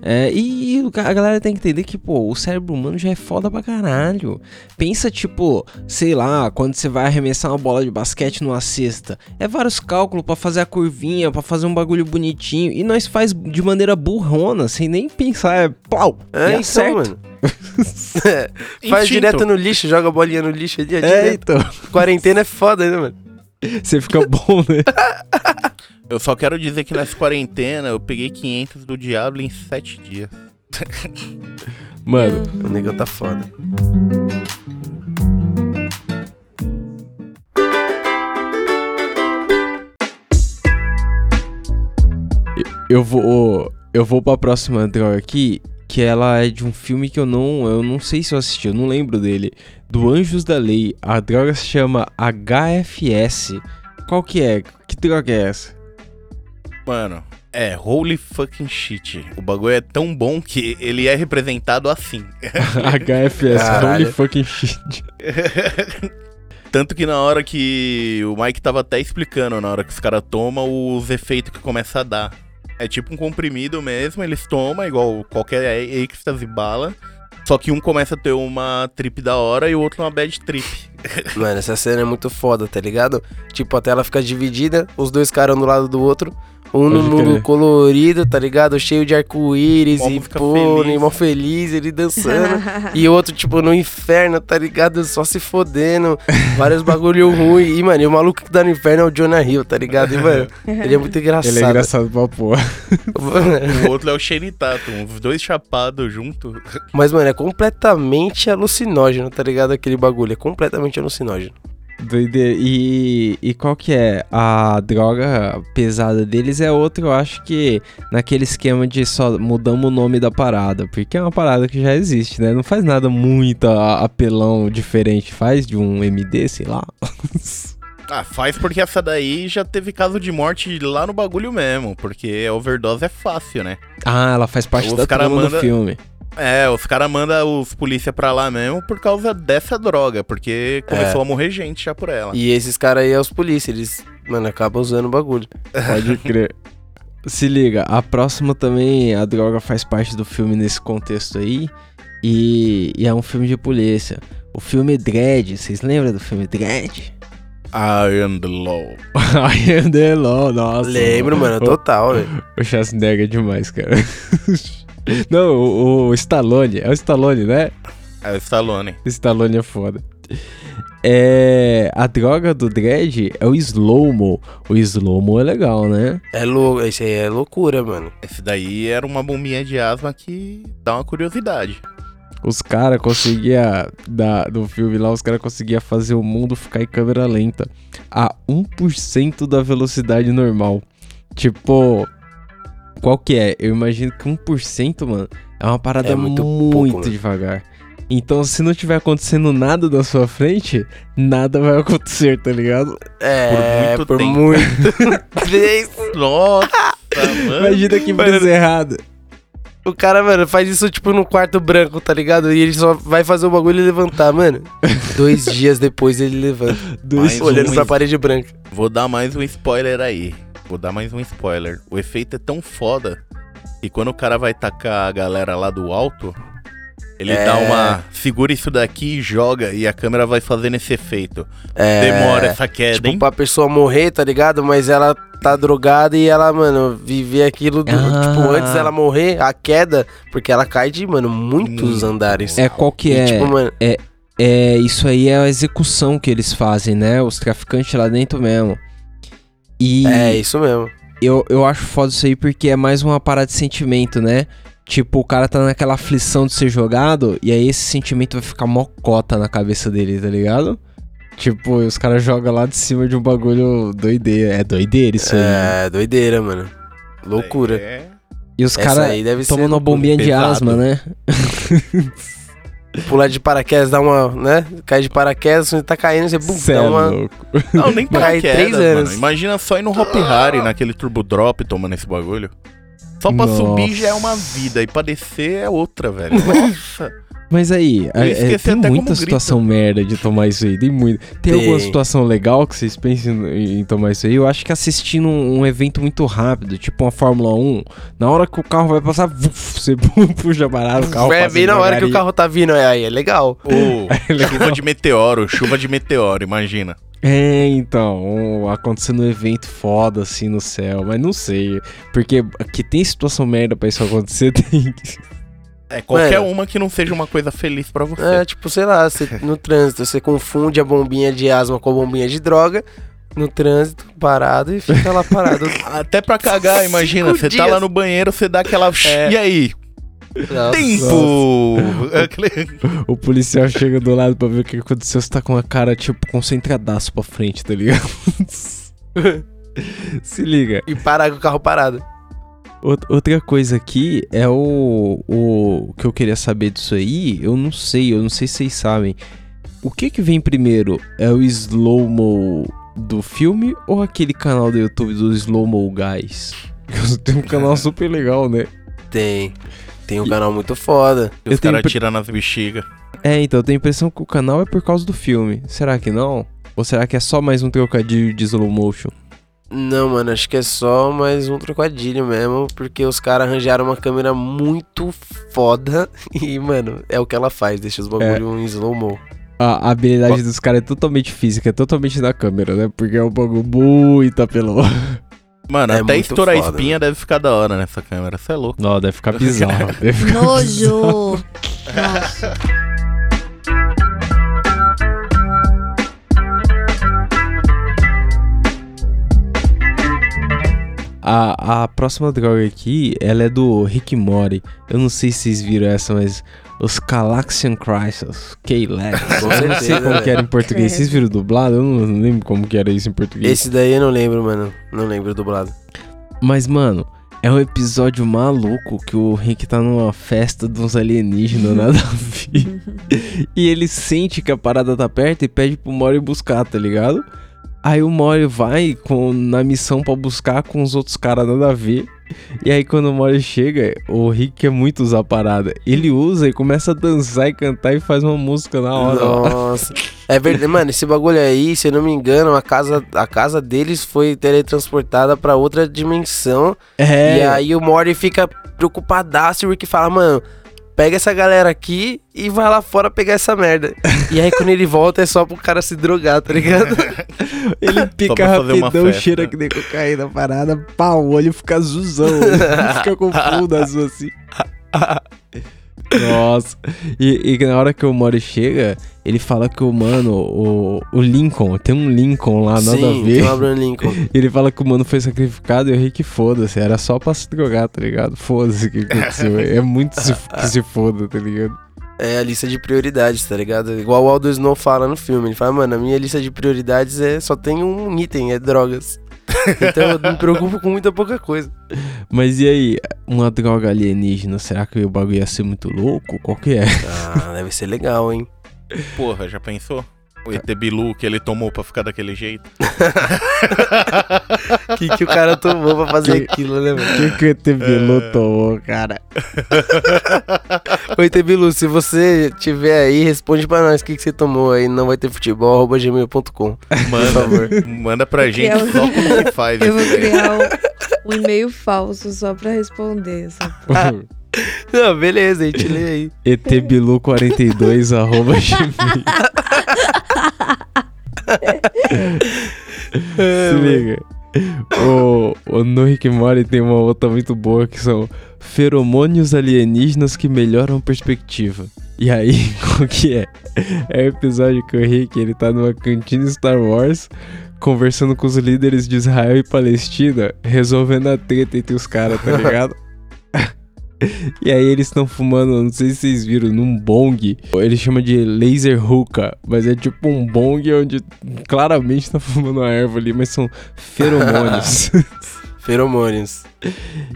É, e a galera tem que entender que, pô, o cérebro humano já é foda pra caralho. Pensa, tipo, sei lá, quando você vai arremessar uma bola de basquete numa cesta. É vários cálculos pra fazer a curvinha, pra fazer um bagulho bonitinho. E nós faz de maneira burrona, sem nem pensar, é plau, É, e então, mano. É, Faz Instinto. direto no lixo, joga a bolinha no lixo ali, é, É, direto. então. Quarentena é foda, né, mano? Você fica bom, né? Eu só quero dizer que nessa quarentena eu peguei 500 do Diablo em 7 dias. Mano, O negão tá foda. eu vou. Eu vou pra próxima droga aqui. Que ela é de um filme que eu não. Eu não sei se eu assisti, eu não lembro dele. Do Anjos da Lei. A droga se chama HFS. Qual que é? Que droga é essa? Mano, é holy fucking shit. O bagulho é tão bom que ele é representado assim. HFS, Caralho. holy fucking shit. Tanto que na hora que o Mike tava até explicando, na hora que os caras tomam, os efeitos que começa a dar. É tipo um comprimido mesmo, eles tomam, igual qualquer êxtase bala. Só que um começa a ter uma trip da hora e o outro uma bad trip. Mano, essa cena é muito foda, tá ligado? Tipo, a tela fica dividida, os dois caras um do lado do outro. Um no mundo crer. colorido, tá ligado? Cheio de arco-íris e música pônei, feliz. mó feliz, ele dançando. e o outro, tipo, no inferno, tá ligado? Só se fodendo. Vários bagulho ruim. E, mano, e o maluco que tá no inferno é o Jonah Hill, tá ligado? E, mano, ele é muito engraçado. Ele é engraçado pra porra. O outro é o Shane Tatum, os dois chapados junto. Mas, mano, é completamente alucinógeno, tá ligado? Aquele bagulho. É completamente alucinógeno. Doideira. E, e qual que é? A droga pesada deles é outra, eu acho que naquele esquema de só mudamos o nome da parada. Porque é uma parada que já existe, né? Não faz nada muito apelão diferente. Faz de um MD, sei lá. Ah, faz porque essa daí já teve caso de morte lá no bagulho mesmo. Porque a overdose é fácil, né? ah, ela faz parte Os da trama do manda- filme. É, os caras mandam os polícia pra lá mesmo por causa dessa droga. Porque começou a morrer gente já por ela. E esses caras aí é os polícia, eles, mano, acabam usando o bagulho. Pode crer. Se liga, a próxima também, a droga faz parte do filme nesse contexto aí. E, e é um filme de polícia. O filme Dread, vocês lembram do filme Dread? I am the law. I am the law, nossa. Lembro, mano, O- total, velho. O Schwarzenegger é demais, cara. Não, o, o Stallone, é o Stallone, né? É o Stallone. O Stallone é foda. É, a droga do Dread é o Slow-Mo. O Slow-Mo é legal, né? É louco, isso aí é loucura, mano. Esse daí era uma bombinha de asma que dá uma curiosidade. os caras conseguiam, no filme lá, os caras conseguiam fazer o mundo ficar em câmera lenta a 1% da velocidade normal. Tipo, qual que é? Eu imagino que 1%, mano, é uma parada É muito, muito pouco, devagar. Então, se não tiver acontecendo nada na sua frente, nada vai acontecer, tá ligado? É, muito por tempo. muito tempo. Nossa, mano. Imagina que Mano, brisa errada. O cara, mano, faz isso tipo no quarto branco, tá ligado? E ele só vai fazer o bagulho e levantar, mano. Dois dias depois ele levanta, Dois Mais olhando um pra parede branca. Vou dar mais um spoiler aí. Vou dar mais um spoiler. O efeito é tão foda que quando o cara vai tacar a galera lá do alto, ele É. dá uma. Segura isso daqui e joga, e a câmera vai fazendo esse efeito. É, Demora essa queda, Tipo, hein? pra pessoa morrer, tá ligado? Mas ela tá drogada e ela, mano, viver aquilo. do- Ah. Tipo, antes dela morrer, a queda, porque ela cai de, mano, muitos Hum. andares. É qual que E, é? tipo, mano, É, isso aí é a execução que eles fazem, né? Os traficantes lá dentro mesmo. E é isso mesmo. eu, eu acho foda isso aí porque é mais uma parada de sentimento, né? Tipo, o cara tá naquela aflição de ser jogado, e aí esse sentimento vai ficar mocota na cabeça dele, tá ligado? Tipo, os caras jogam lá de cima de um bagulho doideira. É doideira isso aí. É, doideira, mano. Loucura. É. E os caras tomando uma bombinha de pesado. asma, né? Pular de paraquedas, dá uma, né? Cai de paraquedas, você tá caindo, você bum, dá é uma. louco. Não, nem paraquedas, três mano. anos. Imagina só ir no Hop Harry, naquele Turbo Drop, tomando esse bagulho. Só pra Nossa. subir já é uma vida, e pra descer é outra, velho. Nossa. Mas aí, é- é, tem muita situação merda de tomar isso aí. Tem muito. Tem, Tem. alguma situação legal que vocês pensem em, tomar isso aí? Eu acho que assistindo um, um evento muito rápido, tipo uma Fórmula 1, na hora que o carro vai passar, vuf, você puxa a parada, o carro é bem na hora que o carro tá vindo, é, aí é legal. Ô, chuva de meteoro, chuva de meteoro, imagina. É, então, um- acontecendo um evento foda assim no céu, mas não sei. Porque que tem situação merda pra isso acontecer, tem. É qualquer Mano. uma que não seja uma coisa feliz pra você. É, tipo, sei lá, você, no trânsito, você confunde a bombinha de asma com a bombinha de droga. No trânsito, parado e fica lá parado. Até pra cagar, imagina. Cinco Você tá lá no banheiro, você dá aquela. É. E aí? Nossa. Tempo! Aquele- O policial chega do lado pra ver o que aconteceu, você tá com a cara, tipo, concentradaço pra frente, tá ligado? Se liga. E parar com o carro parado. Out- Outra coisa aqui é o, o que eu queria saber disso aí. Eu não sei, eu não sei se vocês sabem. O que que vem primeiro? É o slow-mo do filme ou aquele canal do YouTube do slow-mo guys? Tem um canal super legal, né? Tem. Tem um canal muito foda. Os Eu tenho caras pre- tirando as bexigas. É, então eu tenho a impressão que o canal é por causa do filme. Será que não? Ou será que é só mais um trocadilho de slow motion? Não, mano, acho que é só mais um trocadilho mesmo, porque os caras arranjaram uma câmera muito foda e, mano, é o que ela faz, deixa os bagulho em slow-mo. A, a habilidade dos caras é totalmente física, é totalmente da câmera, né? Porque é um bagulho muito apelão. Mano, É até estourar a foda, espinha deve ficar da hora nessa câmera. Você é louco. Não, deve ficar bizarro. deve ficar... Nojo. Nossa. A, a próxima droga aqui, ela é do Rick Mori. Eu não sei se vocês viram essa, mas os Calaxian Crisis. Com Eu não sei como que era em português. Vocês viram dublado? Eu não, não lembro como que era isso em português. Esse daí eu não lembro, mano. Não lembro dublado. Mas, mano, é um episódio maluco que o Rick tá numa festa de uns alienígenas, nada a ver. e ele sente que a parada tá perto e pede pro Mori buscar, tá ligado? Aí o Mori vai com, na missão pra buscar com os outros caras nada a ver. E aí quando o Mori chega, o Rick quer muito usar a parada. Ele usa e começa a dançar e cantar e faz uma música na hora. Nossa. É verdade, mano, esse bagulho aí, se eu não me engano, a casa, a casa deles foi teletransportada pra outra dimensão. É. E aí o Morty fica preocupadaço e o Rick fala, mano, pega essa galera aqui e vai lá fora pegar essa merda. e aí quando ele volta é só pro cara se drogar, tá ligado? Ele pica rapidão, cheira que nem cocaína parada, pau, o olho fica azulzão, fica com fundo azul assim. Nossa, e, e na hora que o Mori chega, ele fala que o mano, o, o Lincoln, tem um Lincoln lá, nada Sim, a ver. tem o Abraham Lincoln. Ele fala que o mano foi sacrificado e o Rick foda-se, era só pra se drogar, tá ligado? Foda-se o que aconteceu. É muito se, que se foda, tá ligado? É a lista de prioridades, tá ligado? Igual o Aldo Snow fala no filme. Ele fala, mano, a minha lista de prioridades é só tem um item, é drogas. Então eu me preocupo com muita pouca coisa. Mas e aí, uma droga alienígena, será que o bagulho ia ser muito louco? Qual que é? Ah, deve ser legal, hein? Porra, já pensou? O ET Bilu que ele tomou pra ficar daquele jeito. O que, que o cara tomou pra fazer aquilo, né, O mano? que que o ET Bilu tomou, cara? Oi, Tebilu, se você tiver aí, responde pra nós o que, que você tomou aí. Não vai ter futebol, arroba gmail.com. Manda, favor. manda pra gente Eu- só como que faz Eu vou criar um, um e-mail falso só pra responder. Só. Não, beleza, a gente lê aí. etbilu42 arroba gmail. Se liga. O, o no Rick Morty tem uma outra muito boa que são feromônios alienígenas que melhoram perspectiva. E aí, qual que é? É o episódio que o Rick ele tá numa cantina Star Wars conversando com os líderes de Israel e Palestina, resolvendo a treta entre os caras, tá ligado? E aí eles estão fumando, não sei se vocês viram, num bong. Ele chama de laser hookah, mas é tipo um bong onde claramente tá fumando uma erva ali, mas são feromônios. Feromônios.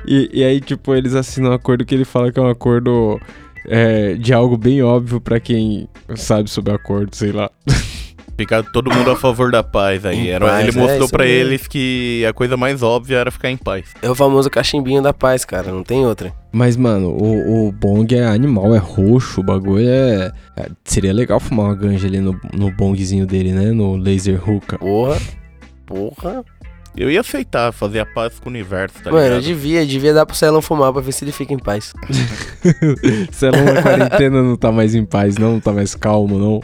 e, e aí, tipo, eles assinam um acordo que ele fala que é um acordo é, de algo bem óbvio pra quem sabe sobre acordo, sei lá. Ficar todo mundo a favor da paz aí. Era, paz, ele é mostrou pra mesmo. eles que a coisa mais óbvia era ficar em paz. É o famoso cachimbinho da paz, cara. Não tem outra. Mas, mano, o, o bong é animal, é roxo, o bagulho é, é- Seria legal fumar uma ganja ali no, no bongzinho dele, né? No laser hookah. Porra. Porra. Eu ia aceitar fazer a paz com o universo, tá Mano, eu ligado? devia, devia dar pro Celão fumar pra ver se ele fica em paz. Lá na quarentena não tá mais em paz, não, não tá mais calmo, não.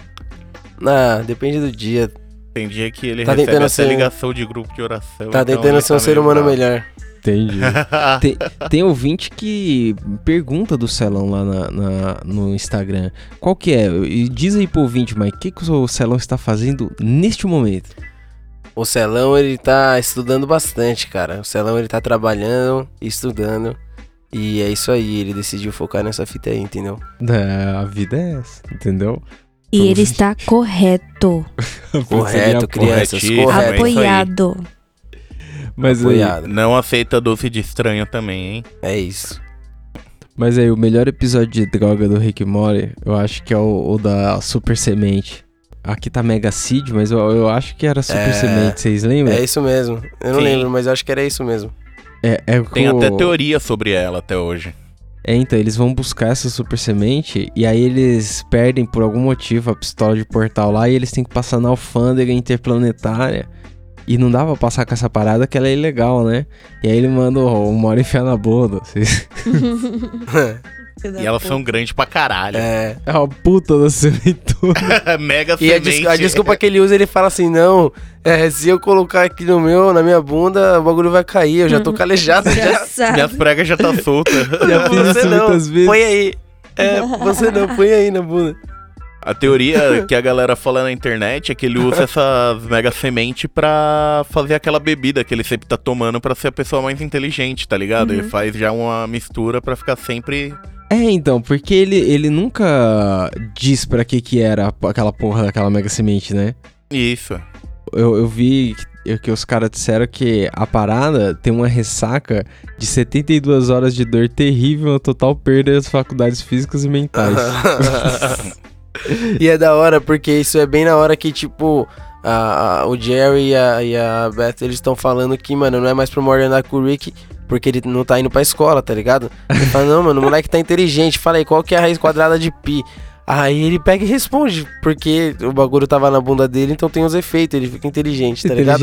Ah, depende do dia. Tem dia que ele Tá recebe tentando até ser- ligação de grupo de oração. Tá então tentando ser um tá ser humano bravo. melhor. Entendi. tem, tem ouvinte que pergunta do Celão lá na, na- no Instagram. Qual que é? E diz aí pro ouvinte, mas o que, que o Celão está fazendo neste momento? O Celão, ele tá estudando bastante, cara. O Celão, ele tá trabalhando, estudando. E é isso aí, ele decidiu focar nessa fita aí, entendeu? É, a vida é essa, entendeu? E Vamos ele está correto, Correto, crianças, correto. é isso aí. apoiado. Mas aí, Apoiado. Não aceita doce de estranho também, hein? É isso. mas aí, o melhor episódio de droga do Rick Morty, eu acho que é o, o da Super Semente. Aqui tá Mega Seed, mas eu, eu acho que era Super É. Semente, vocês lembram? É isso mesmo. Eu não Sim. lembro, mas eu acho que era isso mesmo. É, é Tem com- até teoria sobre ela até hoje. É, então, eles vão buscar essa super semente e aí eles perdem por algum motivo a pistola de portal lá e eles têm que passar na alfândega interplanetária. E não dá pra passar com essa parada que ela é ilegal, né? E aí ele manda o Mora enfiar na bunda. E elas são grandes pra caralho. é. É uma puta da sementora. Mega E a, semente. des- a desculpa que ele usa, ele fala assim: não, é, se eu colocar aqui no meu, na minha bunda, o bagulho vai cair, eu já tô calejado já. Já. Minhas pregas já tá solta. Já fiz você isso não, muitas vezes. põe aí. É, você não, põe aí na bunda. A teoria que a galera fala na internet é que ele usa essas mega semente pra fazer aquela bebida que ele sempre tá tomando pra ser a pessoa mais inteligente, tá ligado? Ele faz já uma mistura pra ficar sempre. É, então, porque ele, ele nunca diz pra que que era aquela porra daquela mega semente, né? Isso. eu, eu vi que, que os caras disseram que a parada tem uma ressaca de 72 horas de dor terrível, uma total perda das faculdades físicas e mentais. e é da hora, porque isso é bem na hora que, tipo, a- a- o Jerry e a, e a Beth, eles estão falando que, mano, não é mais pro Morty andar com o Rick, porque ele não tá indo pra escola, tá ligado? Ele fala, não, mano, o moleque tá inteligente. Fala aí, qual que é a raiz quadrada de pi? Aí ele pega e responde, porque o bagulho tava na bunda dele, então tem os efeitos, ele fica inteligente, tá ligado?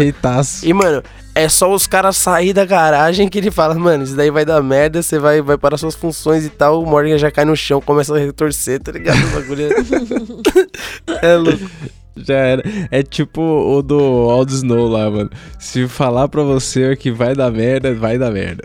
E, mano, é só os caras sair da garagem que ele fala, mano, isso daí vai dar merda, você vai, vai para suas funções e tal. O Morgan já cai no chão, começa a retorcer, tá ligado? O bagulho é... é louco. Já era. É tipo o do All Snow lá, mano. Se falar pra você que vai dar merda, vai dar merda.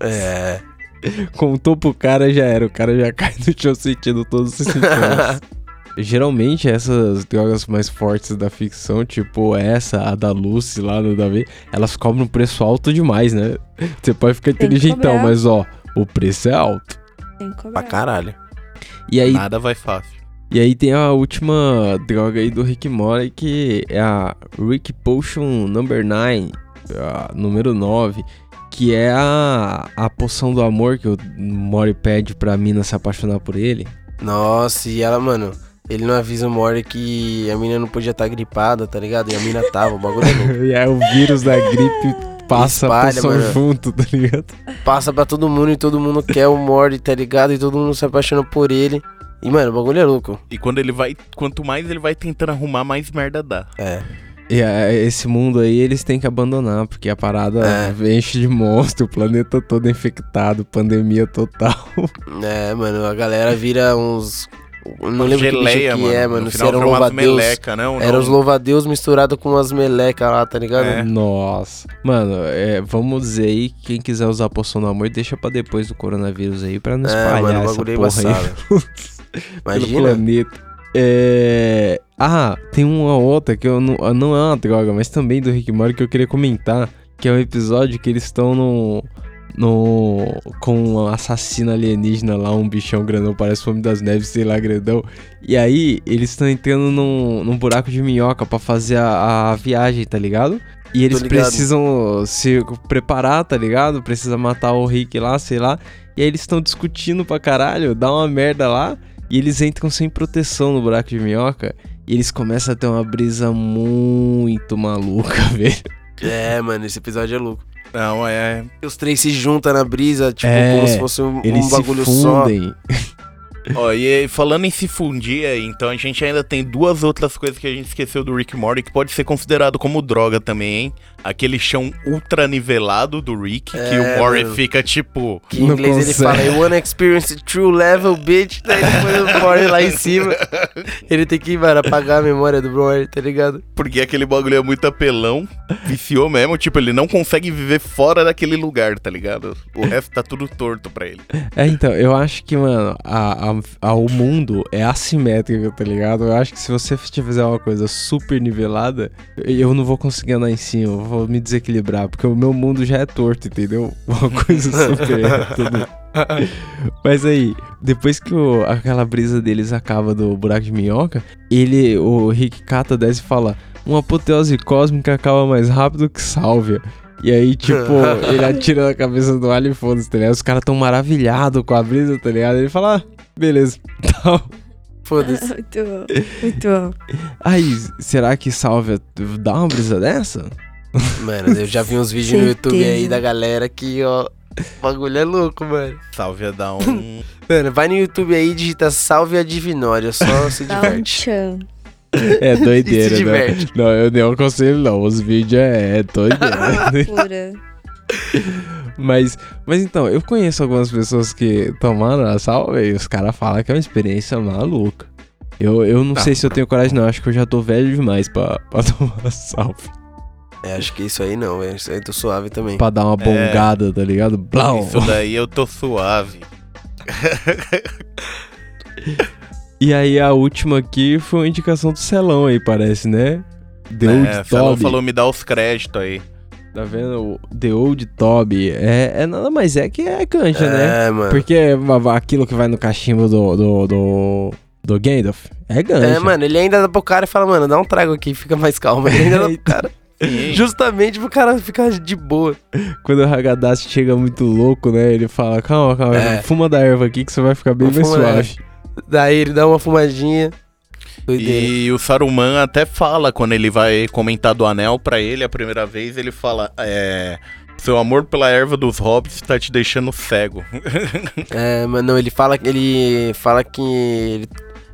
É. Contou pro cara, já era. O cara já cai no chão sentindo todos os sintomas. Geralmente essas drogas mais fortes da ficção, tipo essa, a da Lucy lá no Davi, elas cobram um preço alto demais, né? Você pode ficar inteligentão, mas ó, o preço é alto. Tem que cobrar. Pra caralho. E aí, Nada vai fácil. E aí tem a última droga aí do Rick Mori, que é a Rick Potion Number 9, a número 9, que é a, a poção do amor que o Mori pede pra mina se apaixonar por ele. Nossa, e ela, mano, ele não avisa o Mori que a mina não podia estar gripada, tá ligado? E a mina tava, o bagulho é louco. E aí o vírus da gripe passa Espalha, poção mano. junto, tá ligado? Passa pra todo mundo e todo mundo quer o Mori, tá ligado? E todo mundo se apaixona por ele. E, mano, o bagulho é louco. E quando ele vai. Quanto mais ele vai tentando arrumar, mais merda dá. É. E é, esse mundo aí eles têm que abandonar, porque a parada É. enche de monstro, o planeta todo infectado, pandemia total. É, mano, a galera vira uns. Não lembro que bicho que é, mano. No Se final era vira umas louva-a-Deus. meleca, não? Era não. os louva-a-Deus misturado com umas melecas lá, tá ligado? É. Nossa. Mano, é, vamos dizer aí, quem quiser usar a poção do amor, deixa pra depois do coronavírus aí, pra não É, espalhar mano, o essa é porra aí embaçado. pelo Imagina. planeta. É... Ah, tem uma outra que eu não, não é uma droga, mas também do Rick Mori que eu queria comentar, que é um episódio que eles estão no... No, com um assassino alienígena lá, um bichão grandão, parece o Homem das Neves, sei lá, grandão. E aí, eles estão entrando num, num buraco de minhoca pra fazer a, a viagem, tá ligado? E eles precisam se preparar, tá ligado? Precisa matar o Rick lá, sei lá. E aí eles estão discutindo pra caralho, dá uma merda lá. E eles entram sem proteção no buraco de minhoca. E eles começam a ter uma brisa muito maluca, velho. É, mano, esse episódio é louco. Não, é. Os três se juntam na brisa, tipo, É, como se fosse um, Eles um se bagulho só. Ó, e falando em se fundir, aí, então a gente ainda tem duas outras coisas que a gente esqueceu do Rick Morty que pode ser considerado como droga também, hein? Aquele chão ultra nivelado do Rick, que É, o Morty mano. fica tipo. Que em inglês ele fala, you wanna experience true level, bitch. Daí depois o Mori lá em cima. Ele tem que, mano, apagar a memória do Mori, tá ligado? Porque aquele bagulho é muito apelão, viciou mesmo, tipo, ele não consegue viver fora daquele lugar, tá ligado? O resto tá tudo torto pra ele. É, então, eu acho que, mano, a, a- a- o mundo é assimétrico, tá ligado? Eu acho que se você fizer uma coisa super nivelada, eu não vou conseguir andar em cima, eu vou me desequilibrar, porque o meu mundo já é torto, entendeu? Uma coisa super? Mas aí, depois que o- aquela brisa deles acaba do buraco de minhoca, ele, o Rick cata desce e fala: Uma apoteose cósmica acaba mais rápido que sálvia. E aí, tipo, ele atira na cabeça do alien e foda-se, tá ligado? Os caras tão maravilhados com a brisa, tá ligado? Ele fala: Ah, beleza. Tal. Foda-se. Muito bom. Muito bom. Aí, será que sálvia dá uma brisa dessa? Mano, eu já vi uns vídeos no YouTube aí da galera que, ó. O bagulho é louco, mano. Salve a dar um. Mano, vai no YouTube aí e digita Salve a Divinória, só se diverte. É doideira, se né? diverte. Não, eu nem aconselho, não. Os vídeos é, é doideira. Pura. Mas, mas então, eu conheço algumas pessoas que tomaram a salva e os caras falam que é uma experiência maluca. Eu, eu não Tá. sei se eu tenho coragem, não. Acho que eu já tô velho demais pra, pra tomar a salva. É, acho que isso aí não, velho. Isso aí tô suave também. Pra dar uma bongada, tá ligado? Blau. Isso daí eu tô suave. E aí a última aqui foi uma indicação do Celão aí, parece, né? Old É, falou, Toby. falou me dá os créditos aí. Tá vendo? The Old Toby. É, é nada mais é que é canja, né? É, mano. Porque é aquilo que vai no cachimbo do, do, do, do Gandalf é ganja. É, mano, ele ainda dá pro cara e fala, mano, dá um trago aqui, fica mais calmo. Ele ainda dá pro cara. Justamente pro cara ficar de boa. Quando o Hagadash chega muito louco, né? Ele fala, calma, calma, É. fuma da erva aqui que você vai ficar bem mais da suave. Daí ele dá uma fumadinha. Doideira. E o Saruman até fala, quando ele vai comentar do anel pra ele a primeira vez, ele fala: é, Seu amor pela erva dos hobbits tá te deixando cego. É, mas não, ele fala, ele fala que ele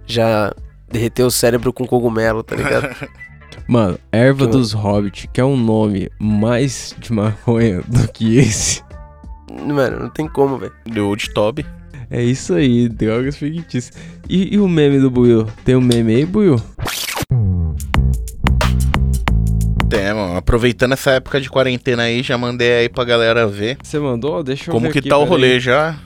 já derreteu o cérebro com cogumelo, tá ligado? Mano, erva Que- dos Hobbit, que é um nome mais de maconha do que esse. Mano, não tem como, velho. Do Old Toby. É isso aí, drogas fictícias. E, e o meme do Buiu? Tem um meme aí, Buiu? É, mano, aproveitando essa época de quarentena aí, já mandei aí pra galera ver. Você mandou? Deixa eu Como ver que aqui, tá o rolê já?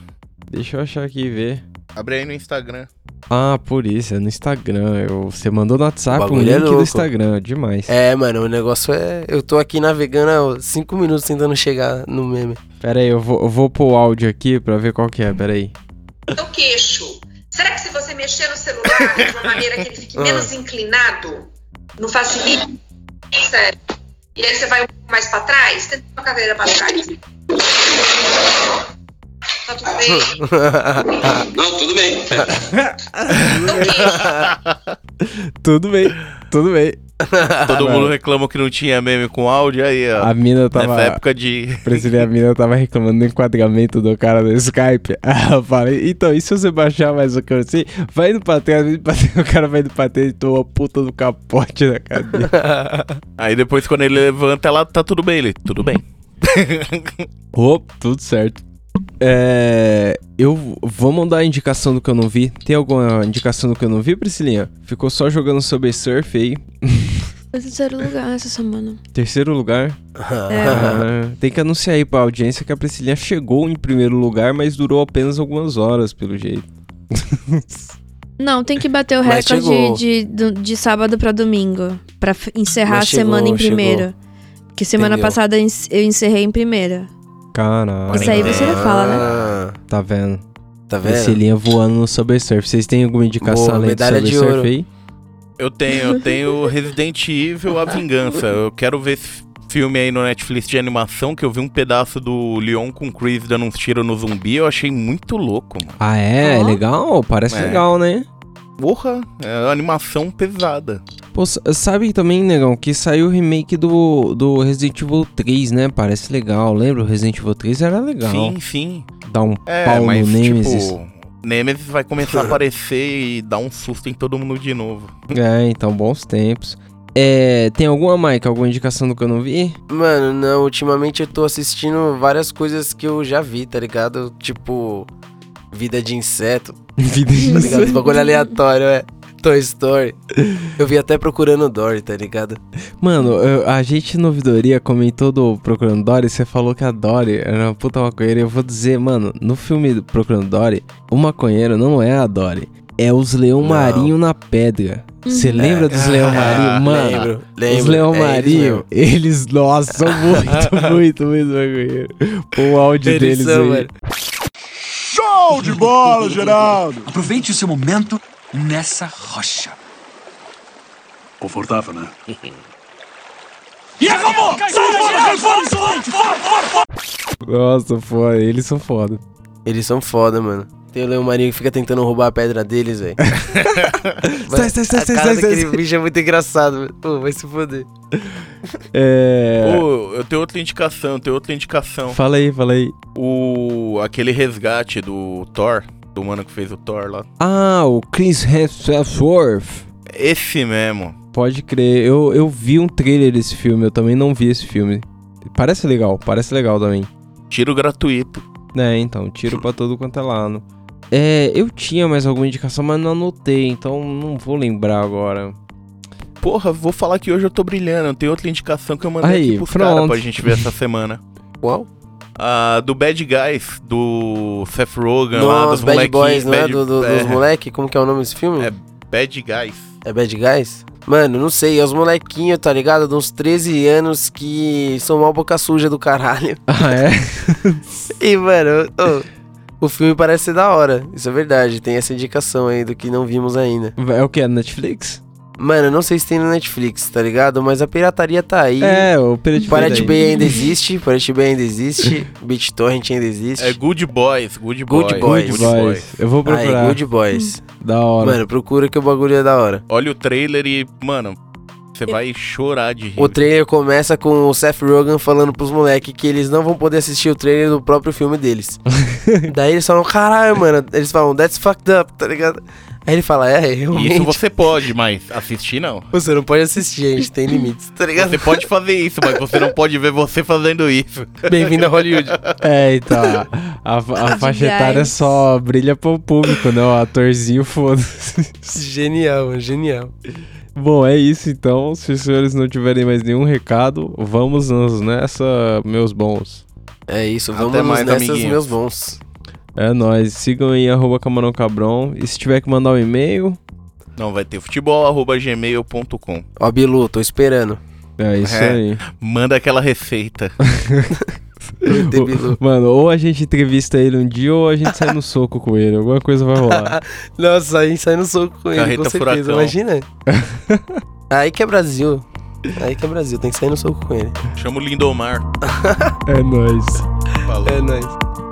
Deixa eu achar aqui e ver. Abre aí no Instagram. Ah, por isso, é no Instagram. Eu, você mandou no WhatsApp O um é link do louco. Instagram, demais. É, mano, o negócio é. Eu tô aqui navegando há cinco minutos tentando chegar no meme. Pera aí, eu vou, eu vou pôr o áudio aqui pra ver qual que é, pera aí. Seu queixo. Será que se você mexer no celular de uma maneira que ele fique menos inclinado, não facilita. Sério. E aí você vai um pouco mais pra trás, tenta uma cadeira pra trás. Tá tudo bem? Não, tudo bem. Tudo bem, tudo bem. Todo mundo reclamou que não tinha meme com áudio, aí, ó. A mina tava. Nessa época de. Precisei, a mina tava reclamando do enquadramento do cara do Skype. Aí eu falei, então, e se você baixar mais o que eu sei? Vai indo pra trás, o cara vai indo pra trás e toma a puta do capote da cadeira. Aí depois, quando ele levanta, ela tá tudo bem. Ele, tudo bem. Ô, tudo certo. É. Eu vou mandar a indicação do que eu não vi. Tem alguma indicação do que eu não vi, Priscilinha? Ficou só jogando sobre surf aí. Em terceiro lugar essa semana. Terceiro lugar. É. Ah, tem que anunciar aí pra audiência que a Priscilinha chegou em primeiro lugar, mas durou apenas algumas horas, pelo jeito. Não, tem que bater o Mas recorde chegou. de, de, de sábado pra domingo. Pra encerrar Mas a semana em chegou, primeiro. Que semana Entendeu. passada eu encerrei em primeira. Caralho. Isso aí você fala, né? Ah, Tá vendo? Tá vendo? Priscilinha voando no Subway Surf. Vocês têm alguma indicação Boa, além do medalha Subway de Surf ouro. aí? Eu tenho, eu tenho Resident Evil A Vingança. Eu quero ver esse filme aí no Netflix de animação, que eu vi um pedaço do Leon com o Chris dando uns tiros no zumbi. Eu achei muito louco, mano. Ah, é? Ó. Legal? Parece É. legal, né? Porra, é uma animação pesada. Pô, sabe também, negão, que saiu o remake do, do Resident Evil 3, né? Parece legal. Lembra? O Resident Evil 3 era legal. Sim, sim. Dá um É, pau mas no Nemesis. tipo, Nemesis vai começar a aparecer e dar um susto em todo mundo de novo. É, então, bons tempos. É, tem alguma, Mike? Alguma indicação do que eu não vi? Mano, não, ultimamente eu tô assistindo várias coisas que eu já vi, tá ligado? Tipo, Vida de Inseto, Vida de tá ligado? Esse bagulho aleatório, é. Toy Story. Eu vi até procurando Dory, tá ligado? Mano, eu- a gente no Ouvidoria comentou do Procurando Dory, você falou que a Dory era uma puta maconheira. Eu vou dizer, mano, no filme do Procurando Dory, o maconheiro não é a Dory. É os leão Não. marinho na pedra. Você lembra dos leão marinho? Mano, lembro, lembro. os leão é eles marinho, mesmo. eles, nossa, são muito, muito, muito maconheiro. O áudio Eles deles são, aí. mano. Show de bola, Geraldo! Aproveite o seu momento nessa rocha. Confortável, né? E acabou! Sai fora, fora, fora, fora, fora! Nossa, foda, eles são foda. Eles são foda, mano. Tem o Leão Marinho que fica tentando roubar a pedra deles, velho. Sai, sai, sai, a sai, sai, sai. bicho é muito engraçado, velho. Pô, vai se foder. É. Ô, eu tenho outra indicação, eu tenho outra indicação. Fala aí, fala aí. O. aquele resgate do Thor, do mano que fez o Thor lá. Ah, o Chris Hemsworth. Esse mesmo. Pode crer, eu, eu vi um trailer desse filme, eu também não vi esse filme. Parece legal, parece legal também. Tiro gratuito. É, então, tiro pra todo quanto é lado. É, eu tinha mais alguma indicação, mas não anotei, então não vou lembrar agora. Porra, vou falar que hoje eu tô brilhando. Tem outra indicação que eu mandei Aí, aqui pros caras pra gente ver essa semana. Qual? Ah, do Bad Guys, do Seth Rogen lá, dos Nossa, Bad. Boys, não é? Bad- Do, do- é, dos moleque? Como que é o nome desse filme? É. Bad Guys. É Bad Guys? Mano, não sei, é os molequinhos, tá ligado? De uns 13 anos que são mal boca suja do caralho. Ah, é? E, mano, ô, o filme parece ser da hora. Isso é verdade, tem essa indicação aí do que não vimos ainda. É o que? Netflix? Mano, eu não sei se tem no Netflix, tá ligado? Mas a pirataria tá aí. É, o Pirate Pirate Bay. Bay ainda existe, Pirate Bay ainda existe, BitTorrent ainda existe. É Good Boys, Good, Good Boys. Boys. Good Boys. Eu vou procurar. é Good Boys. Da hora. Mano, procura que o bagulho é da hora. Olha o trailer e, mano, você vai chorar de rir. O trailer começa com o Seth Rogen falando pros moleques que eles não vão poder assistir o trailer do próprio filme deles. Daí eles falam, caralho, mano. Eles falam, that's fucked up, tá ligado? Aí ele fala, é, realmente. Isso você pode, mas assistir não. Você não pode assistir, a gente tem limites, tá ligado? Você pode fazer isso, mas você não pode ver você fazendo isso. Bem-vindo a Hollywood. É, então. A, a faixa etária só brilha pro público, né? O atorzinho, foda-se. genial, mano, genial. Bom, é isso então. Se os senhores não tiverem mais nenhum recado, vamos nessa, meus bons. É isso, Até vamos mais, nessas, amiguinhos. meus bons. É nóis. Sigam aí, arroba Camarão Cabrão. E se tiver que mandar um e-mail, Não, vai ter futebol.gmail.com. Ó, Bilu, tô esperando. é isso É. aí. Manda aquela receita. Mano, ou a gente entrevista ele um dia ou a gente sai no soco com ele. Alguma coisa vai rolar. Nossa, a gente sai no soco com ele, Carreta com certeza. furacão. Imagina. Aí que é Brasil. Aí que é Brasil, tem que sair no soco com ele. Chama o Lindomar. É nóis. Falou. É nóis.